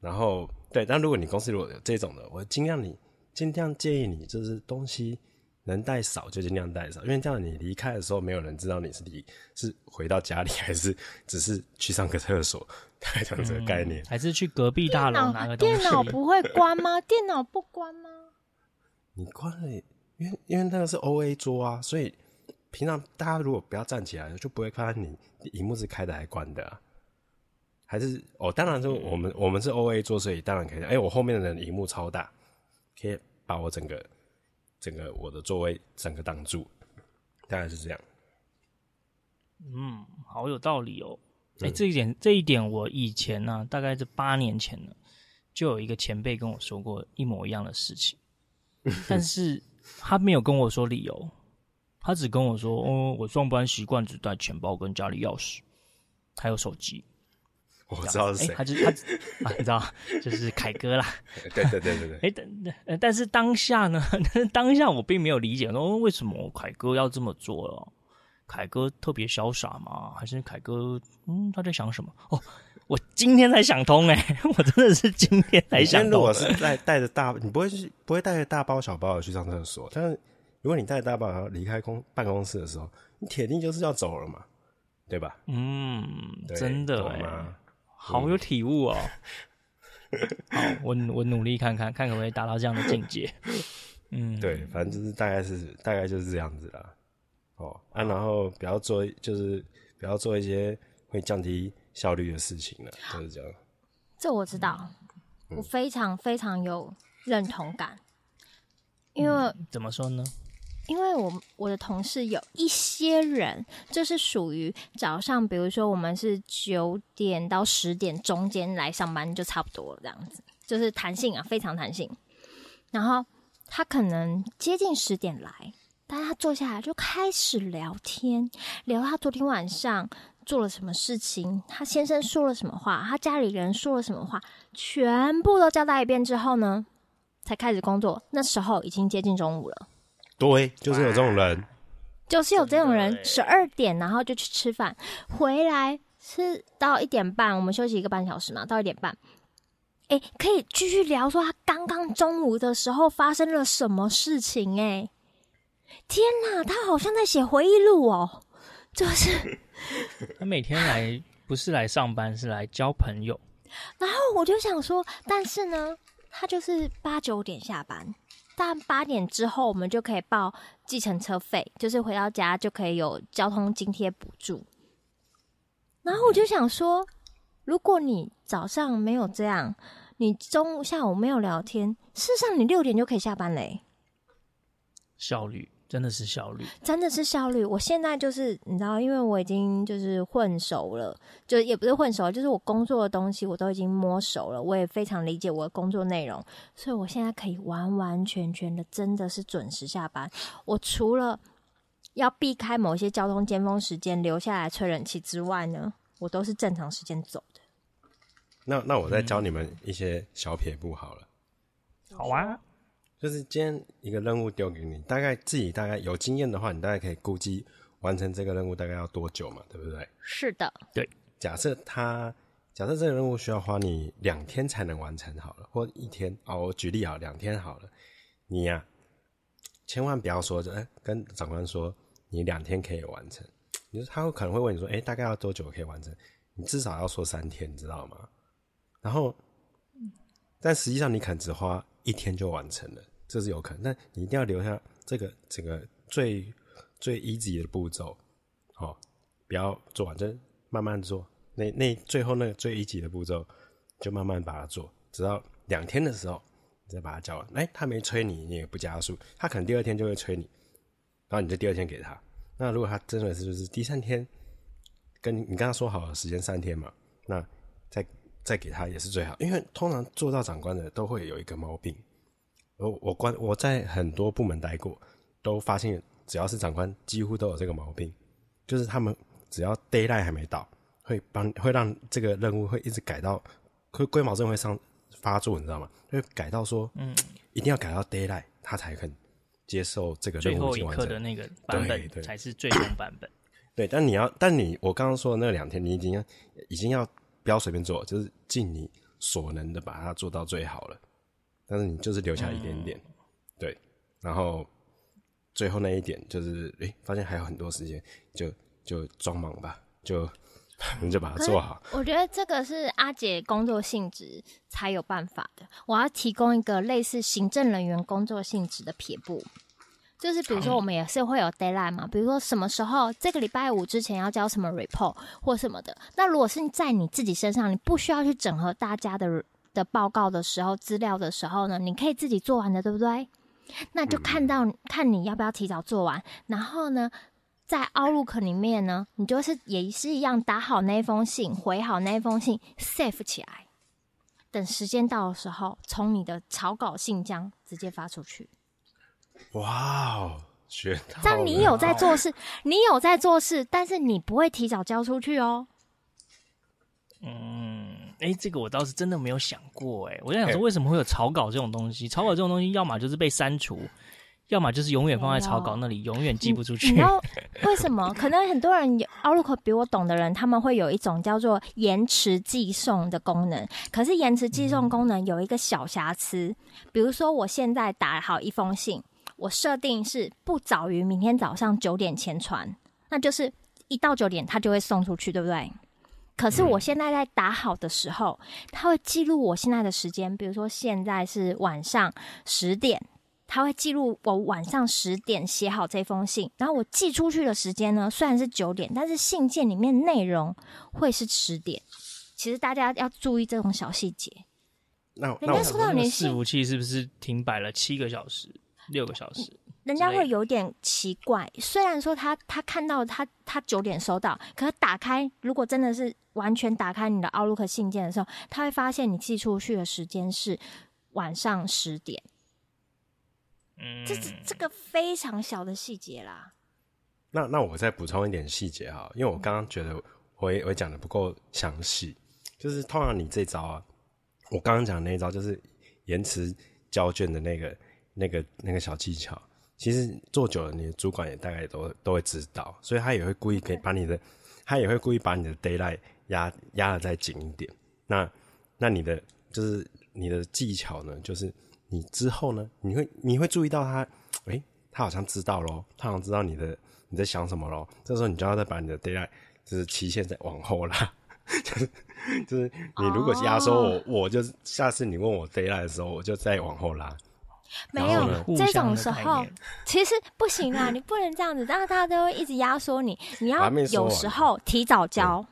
然后对，但如果你公司如果有这种的，我尽量你尽量建议你，就是东西能带少就尽量带少，因为这样你离开的时候，没有人知道你是离是回到家里，还是只是去上个厕所，大概这样子的概念，嗯，还是去隔壁大楼拿个东西。电脑不会关吗？电脑不关吗？你关了，因为因为那个是 OA 桌啊，所以平常大家如果不要站起来，就不会发现你荧幕是开的还关的啊。还是哦，当然，就我们、嗯、我们是 O A 桌，所以当然可以。哎、欸，我后面的人荧幕超大，可以把我整个整个我的座位整个挡住，大概是这样。嗯，好有道理哦。哎、欸，这一点这一点，我以前呢、啊，大概是八年前呢，就有一个前辈跟我说过一模一样的事情，但是他没有跟我说理由，他只跟我说，哦，我上班习惯只带钱包跟家里钥匙，还有手机。我知道是谁、欸，他就是他啊，你知道，就是凯哥啦。对对对对对。但但是当下呢？当下我并没有理解说为什么凯哥要这么做了。凯哥特别潇洒吗？还是凯哥嗯他在想什么？哦，我今天才想通哎、欸，我真的是今天才想通。如果是带带着大，你不会去不会带着大包小包的去上厕所，但是如果你带着大包离开公办公室的时候，你铁定就是要走了嘛，对吧？嗯，真的哎。好有体悟哦！好，我我努力看看，看可不可以达到这样的境界。嗯，对，反正就是大概是大概就是这样子啦。哦啊，然后不要做，就是不要做一些会降低效率的事情了，就是这样。这我知道，我非常非常有认同感，因为、嗯、怎么说呢？因为我我的同事有一些人，就是属于早上，比如说我们是九点到十点中间来上班，就差不多了这样子，就是弹性啊，非常弹性。然后他可能接近十点来，但他坐下来就开始聊天，聊他昨天晚上做了什么事情，他先生说了什么话，他家里人说了什么话，全部都交代一遍之后呢，才开始工作。那时候已经接近中午了。对，就是有这种人，就是有这种人，十二点然后就去吃饭，回来吃到一点半，我们休息一个半小时嘛，到一点半，哎，可以继续聊说他刚刚中午的时候发生了什么事情，哎，天哪，他好像在写回忆录哦，就是。他每天来不是来上班，是来交朋友，然后我就想说，但是呢，他就是八九点下班。但八点之后，我们就可以报计程车费，就是回到家就可以有交通津贴补助。然后我就想说，如果你早上没有这样，你中午、下午没有聊天，事实上你六点就可以下班嘞。效率。真的是效率，真的是效率。我现在就是你知道，因为我已经就是混熟了，就也不是混熟，就是我工作的东西我都已经摸熟了，我也非常理解我的工作内容，所以我现在可以完完全全的真的是准时下班。我除了要避开某些交通尖峰时间留下来吹冷气之外呢，我都是正常时间走的。那那我再教你们一些小撇步好了。嗯、好啊。就是今天一个任务丢给你，大概自己大概有经验的话，你大概可以估计完成这个任务大概要多久嘛，对不对？是的，对。假设他假设这个任务需要花你两天才能完成，好了，或一天哦，我举例啊，两天好了，你呀、啊，千万不要说，哎，跟长官说你两天可以完成，你说他会可能会问你说，哎，大概要多久可以完成？你至少要说三天，你知道吗？然后，但实际上你可能只花一天就完成了，这是有可能，但你一定要留下这个整个最最 easy 的步骤，哦，不要做完，就慢慢做。那那最后那个最一级的步骤，就慢慢把它做，直到两天的时候，你再把它交完。哎、欸，他没催你，你也不加速，他可能第二天就会催你，然后你就第二天给他。那如果他真的是就是第三天，跟你你跟他说好的时间三天嘛，那再再给他也是最好，因为通常做到长官的都会有一个毛病。我我关我在很多部门待过，都发现只要是长官，几乎都有这个毛病，就是他们只要 d a y l i g h t 还没到。会帮会让这个任务会一直改到，会龟毛症会上发作，你知道吗？会改到说，嗯，一定要改到 d a y l i g h t 他才肯接受这个任务。最后一刻的那个版本才是最终版本。对，但你要，但你我刚刚说的那两天，你已经要已经要不要随便做，就是尽你所能的把它做到最好了。但是你就是留下一点点，嗯、对，然后最后那一点就是，诶、欸，发现还有很多时间，就就装忙吧，就。你就把它做好。我觉得这个是阿姐工作性质才有办法的。我要提供一个类似行政人员工作性质的撇步，就是比如说我们也是会有 deadline 嘛，比如说什么时候这个礼拜五之前要交什么 report 或什么的。那如果是在你自己身上，你不需要去整合大家的的报告的时候、资料的时候呢，你可以自己做完的，对不对？那就看到看你要不要提早做完，然后呢，在 Outlook 里面呢，你就是也是一样打好那封信，回好那封信，save 起来。等时间到的时候，从你的草稿信箱直接发出去。哇哦，学到了！这样你有在做事，你有在做事，但是你不会提早交出去哦。嗯，哎、欸，这个我倒是真的没有想过，哎，我在想说，为什么会有草稿这种东西？草稿这种东西，要么就是被删除。要么就是永远放在草稿那里，永远寄不出去。你知道 为什么？可能很多人 Outlook 比我懂的人，他们会有一种叫做延迟寄送的功能。可是延迟寄送功能有一个小瑕疵，嗯、比如说我现在打好一封信，我设定是不早于明天早上九点前传，那就是一到九点它就会送出去，对不对？可是我现在在打好的时候，它会记录我现在的时间，比如说现在是晚上十点。他会记录我晚上十点写好这封信，然后我寄出去的时间呢，虽然是九点，但是信件里面内容会是十点。其实大家要注意这种小细节。那人家收到你的信，伺服器是不是停摆了七个小时、六个小时？人家会有点奇怪。虽然说他他看到他他九点收到，可是打开如果真的是完全打开你的 Outlook 信件的时候，他会发现你寄出去的时间是晚上十点。嗯，这是这个非常小的细节啦。那那我再补充一点细节哈，因为我刚刚觉得我也我讲的不够详细。就是通常你这招啊，我刚刚讲那一招就是延迟交卷的那个那个那个小技巧，其实做久了，你的主管也大概都都会知道，所以他也会故意可以把你的，他也会故意把你的 d a y l i g h t 压压得再紧一点。那那你的就是你的技巧呢，就是。你之后呢？你会你会注意到他，诶，他好像知道咯，他好像知道你的你在想什么咯。这时候你就要再把你的 d a y l i g h t 就是期限再往后拉，就是就是你如果压缩我，oh. 我就下次你问我 d a y l i g h t 的时候，我就再往后拉。没有这种时候，其实不行啊，你不能这样子，让大家都会一直压缩你。你要有时候提早交，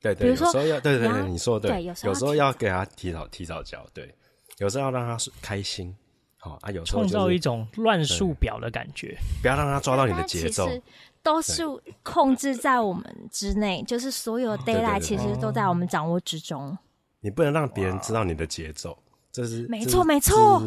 对对，有时候要对对对，你说对，有时候要给他提早提早交，对。有时候要让他开心，好啊。有时候创、就是、造一种乱数表的感觉，不要让他抓到你的节奏。都是控制在我们之内，就是所有 deadline 其实都在我们掌握之中。你不能让别人知道你的节奏，这是没错没错，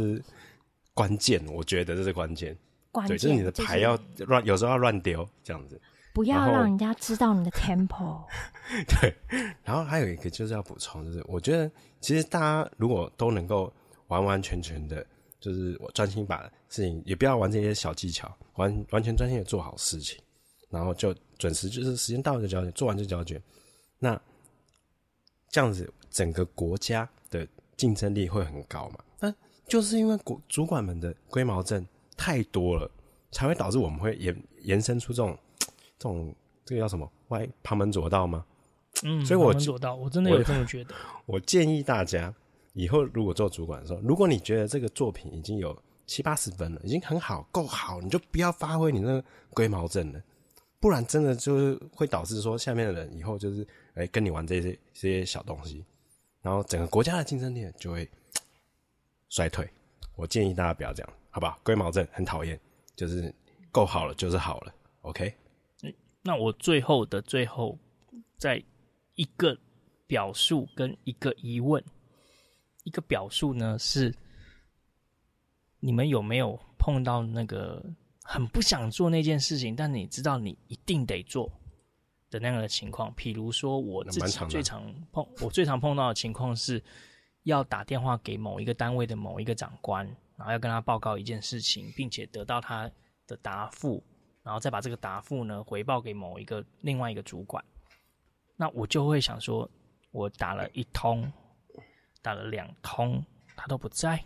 关键。我觉得这是关键，关键就是你的牌要乱，有时候要乱丢这样子，不要让人家知道你的 tempo。对，然后还有一个就是要补充，就是我觉得其实大家如果都能够。完完全全的，就是我专心把事情，也不要玩这些小技巧，完完全专心的做好事情，然后就准时，就是时间到了就交卷，做完就交卷。那这样子整个国家的竞争力会很高嘛。但就是因为主主管们的龟毛症太多了，才会导致我们会延延伸出这种这种这个叫什么歪旁门左道吗？嗯，所以我旁门左道，我真的有这么觉得。我，我建议大家以后如果做主管的时候，如果你觉得这个作品已经有七八十分了，已经很好，够好，你就不要发挥你那个龟毛症了，不然真的就是会导致说下面的人以后就是哎、欸、跟你玩这些这些小东西，然后整个国家的竞争力就会衰退。我建议大家不要这样，好不好？龟毛症很讨厌，就是够好了就是好了，OK？那我最后的最后，在一个表述跟一个疑问，一个表述呢是。你们有没有碰到那个很不想做那件事情，但你知道你一定得做的那样的情况？譬如说，我自己最常碰，我最常碰到的情况是，要打电话给某一个单位的某一个长官，然后要跟他报告一件事情，并且得到他的答复，然后再把这个答复呢回报给某一个另外一个主管。那我就会想说，我打了一通，打了两通，他都不在。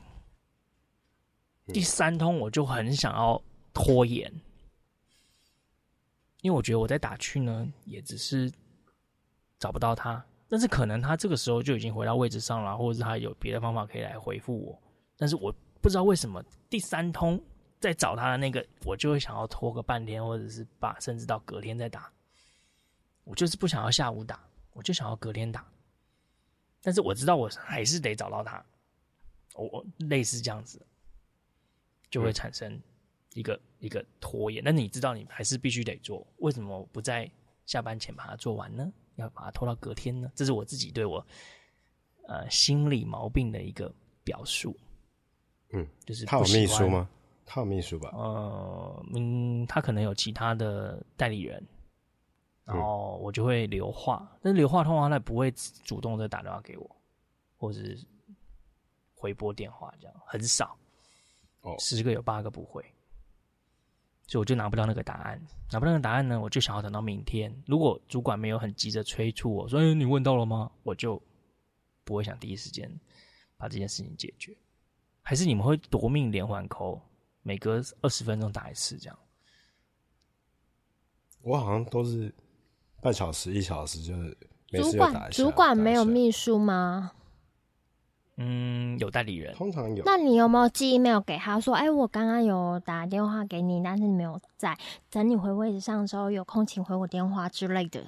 第三通我就很想要拖延，因为我觉得我再打去呢，也只是找不到他。但是可能他这个时候就已经回到位置上了，或者是他有别的方法可以来回复我。但是我不知道为什么第三通再找他的那个，我就会想要拖个半天，或者是把甚至到隔天再打。我就是不想要下午打，我就想要隔天打。但是我知道我还是得找到他，我类似这样子。就会产生一个、嗯、一个拖延，那你知道你还是必须得做，为什么不在下班前把它做完呢？要把它拖到隔天呢？这是我自己对我呃心理毛病的一个表述。嗯，就是他有秘书吗？他有秘书吧？呃，嗯，他可能有其他的代理人，然后我就会留话，嗯、但是留话通常他不会主动的打电话给我，或者是回拨电话，这样很少。哦，十个有八个不会，所以我就拿不到那个答案。拿不到那个答案呢，我就想要等到明天。如果主管没有很急着催促我说：“哎，你问到了吗？”我就不会想第一时间把这件事情解决。还是你们会夺命连环 call，每隔二十分钟打一次这样？我好像都是半小时、一小时，就是主管主管没有秘书吗？嗯，有代理人，通常有。那你有没有寄 email 给他说，哎、欸，我刚刚有打电话给你，但是你没有在，等你回位置上的时候有空，请回我电话之类的。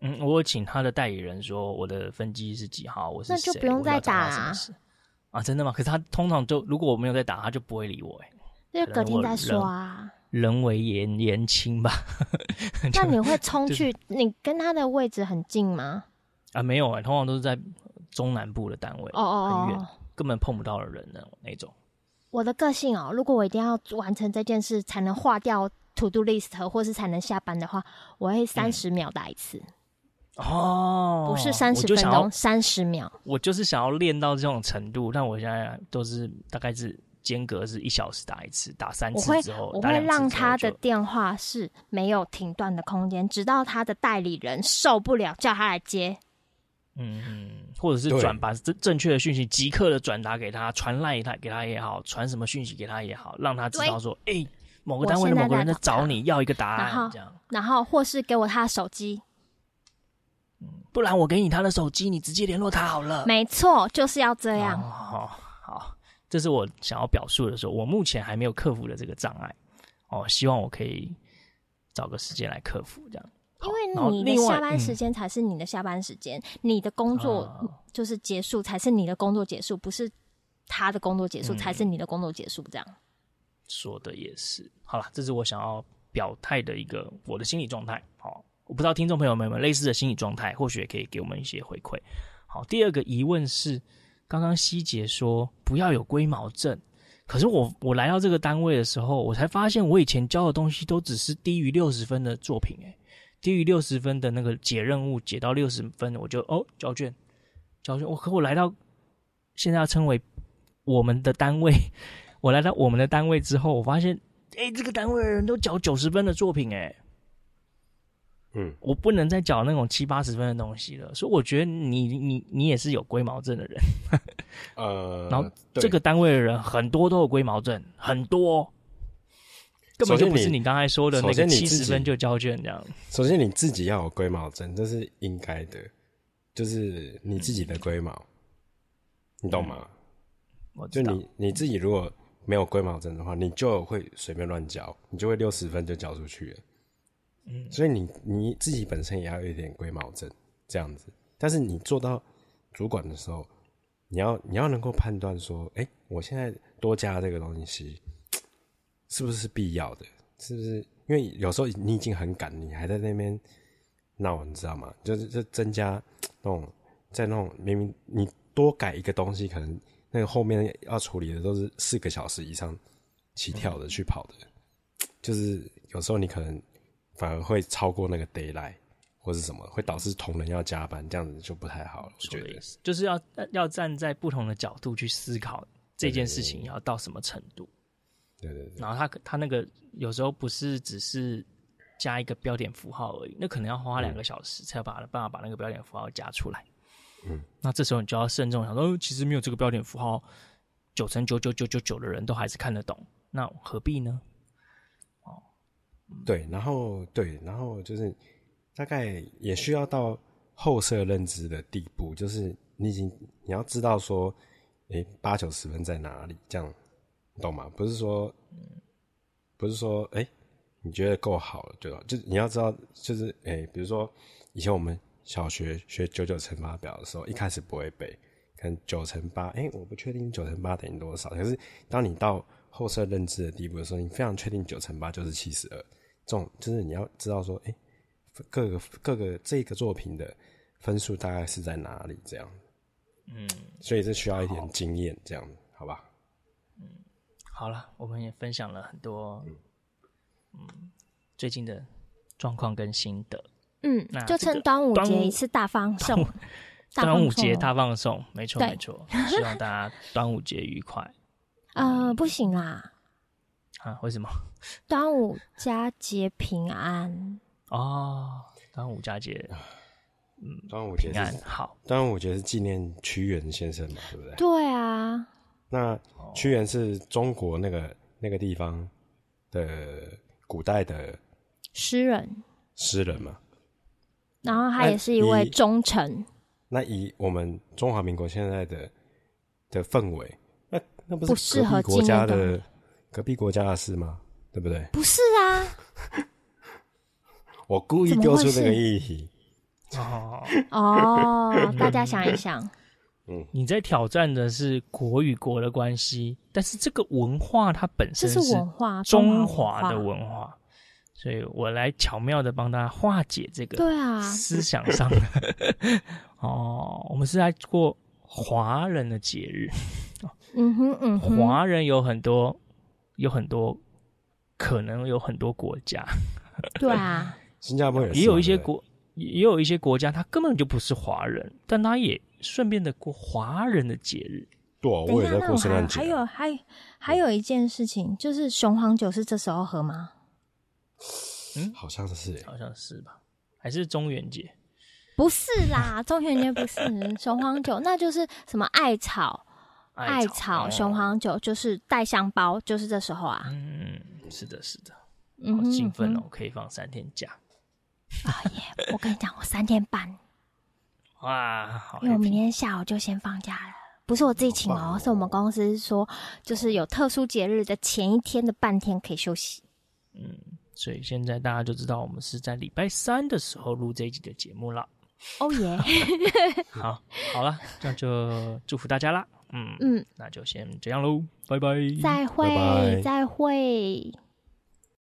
嗯，我有请他的代理人说我的分机是几号，我是谁，那就不用再打啊。啊，真的吗？可是他通常就如果我没有在打，他就不会理我。哎，那就隔天再说啊。人为言言轻吧。那你会冲去？你跟他的位置很近吗？啊，没有哎，通常都是在。中南部的单位，哦哦哦，很远，根本碰不到的人呢那种。我的个性哦，如果我一定要完成这件事才能划掉 to do list，或是才能下班的话，我会三十秒打一次。嗯、哦，不是三十分钟，三十秒。我就是想要练到这种程度，但我现在都是大概是间隔是一小时打一次，打三次之后，我会，我会让他的电话是没有停断的空间，直到他的代理人受不了，叫他来接。嗯嗯，或者是转把正正确的讯息即刻的转达给他，传赖他给他也好，传什么讯息给他也好，让他知道说，哎、欸，某个单位的某个人在找你要一个答案，这样，然后或是给我他的手机，嗯，不然我给你他的手机，你直接联络他好了。没错，就是要这样。好、哦，好，这是我想要表述的时候，我目前还没有克服的这个障碍，哦，希望我可以找个时间来克服这样。因为你的下班时间才是你的下班时间，嗯，你的工作就是结束才是你的工作结束，不是他的工作结束才是你的工作结束。这样，嗯，说的也是。好了，这是我想要表态的一个我的心理状态。好，我不知道听众朋友们有没有类似的心理状态，或许也可以给我们一些回馈。好，第二个疑问是，刚刚希杰说不要有龟毛症，可是我我来到这个单位的时候，我才发现我以前教的东西都只是低于六十分的作品，欸，低于六十分的那个解任务解到六十分，我就哦交卷，交卷。我可我来到现在要称为我们的单位，我来到我们的单位之后，我发现，哎，这个单位的人都缴九十分的作品，哎，嗯，我不能再缴那种七八十分的东西了。所以我觉得你你你也是有龟毛症的人，呃，然后这个单位的人很多都有龟毛症，很多，根本就不是你刚才说的那个七十分就交卷这样。首先你自己要有龟毛症，这是应该的，就是你自己的龟毛，嗯、你懂吗？我就你你自己如果没有龟毛症的话，你就会随便乱交，你就会六十分就交出去了。嗯，所以你你自己本身也要有一点龟毛症这样子，但是你做到主管的时候，你要你要能够判断说，哎、欸，我现在多加这个东西，是不是必要的？是不是？因为有时候你已经很赶，你还在那边闹，你知道吗？就是就增加那种在那种明明你多改一个东西，可能。那个后面要处理的都是四个小时以上起跳的去跑的，嗯、就是有时候你可能反而会超过那个 d a y l i g h t 或是什么，会导致同仁要加班，这样子就不太好了。我觉得就是要要站在不同的角度去思考这件事情要到什么程度。对对对。然后他他那个有时候不是只是加一个标点符号而已，那可能要花两个小时才有把办法把那个标点符号加出来。嗯，那这时候你就要慎重想说，其实没有这个标点符号，九成九九九九九的人都还是看得懂，那何必呢？哦，对，然后对，然后就是大概也需要到后设认知的地步，就是你已经你要知道说，诶，八九十分在哪里，这样你懂吗？不是说，不是说，诶，你觉得够好了，对吧？就你要知道，就是诶，比如说以前我们。小学学九九乘法表的时候，一开始不会背，可能九乘八，哎，我不确定九乘八等于多少。可是当你到后设认知的地步的时候，你非常确定九乘八就是七十二。这种就是你要知道说，哎，各个各个这个作品的分数大概是在哪里？这样，嗯，所以这需要一点经验，这样，好吧？嗯，好了，我们也分享了很多，嗯，最近的状况跟心得。嗯，就趁端午节一次大放送，端午节大放送，没错没错，希望大家端午节愉快。呃，不行啦，啊，为什么？端午佳节平安哦，端午佳节，嗯，端午节平安好，端午节是纪念屈原先生嘛，对不对？对啊，那屈原是中国那个那个地方的古代的诗人，诗人嘛。然后他也是一位忠臣。那以我们中华民国现在的的氛围，那那不是隔壁国家的隔壁国家的事吗？对不对？不是啊。我故意丢出那个议题。哦哦，大家想一想。嗯，你在挑战的是国与国的关系，但是这个文化它本身是文化，中华的文化。所以我来巧妙的帮他化解这个对啊。思想上的。哦，我们是在过华人的节日，嗯哼嗯哼，华人有很多有很多可能有很多国家，对啊，新加坡也有一些国也有一些国家，他根本就不是华人，但他也顺便的过华人的节日。对，啊我也在过圣诞节。还有还还有一件事情，就是雄黄酒是这时候喝吗？嗯，好像是，好像是吧？还是中元节？不是啦，中元节不是雄黄酒，那就是什么艾草、艾草雄黄酒，就是带香包，就是这时候啊。嗯，是的，是的，好兴奋哦！可以放三天假。啊耶！我跟你讲，我三天半。哇，好，因为我明天下午就先放假了，不是我自己请哦，是我们公司说，就是有特殊节日的前一天的半天可以休息。嗯，所以现在大家就知道我们是在礼拜三的时候录这一集的节目了。哦耶！好，好了，那就祝福大家啦。嗯嗯，那就先这样喽，拜拜，再会，拜拜再会。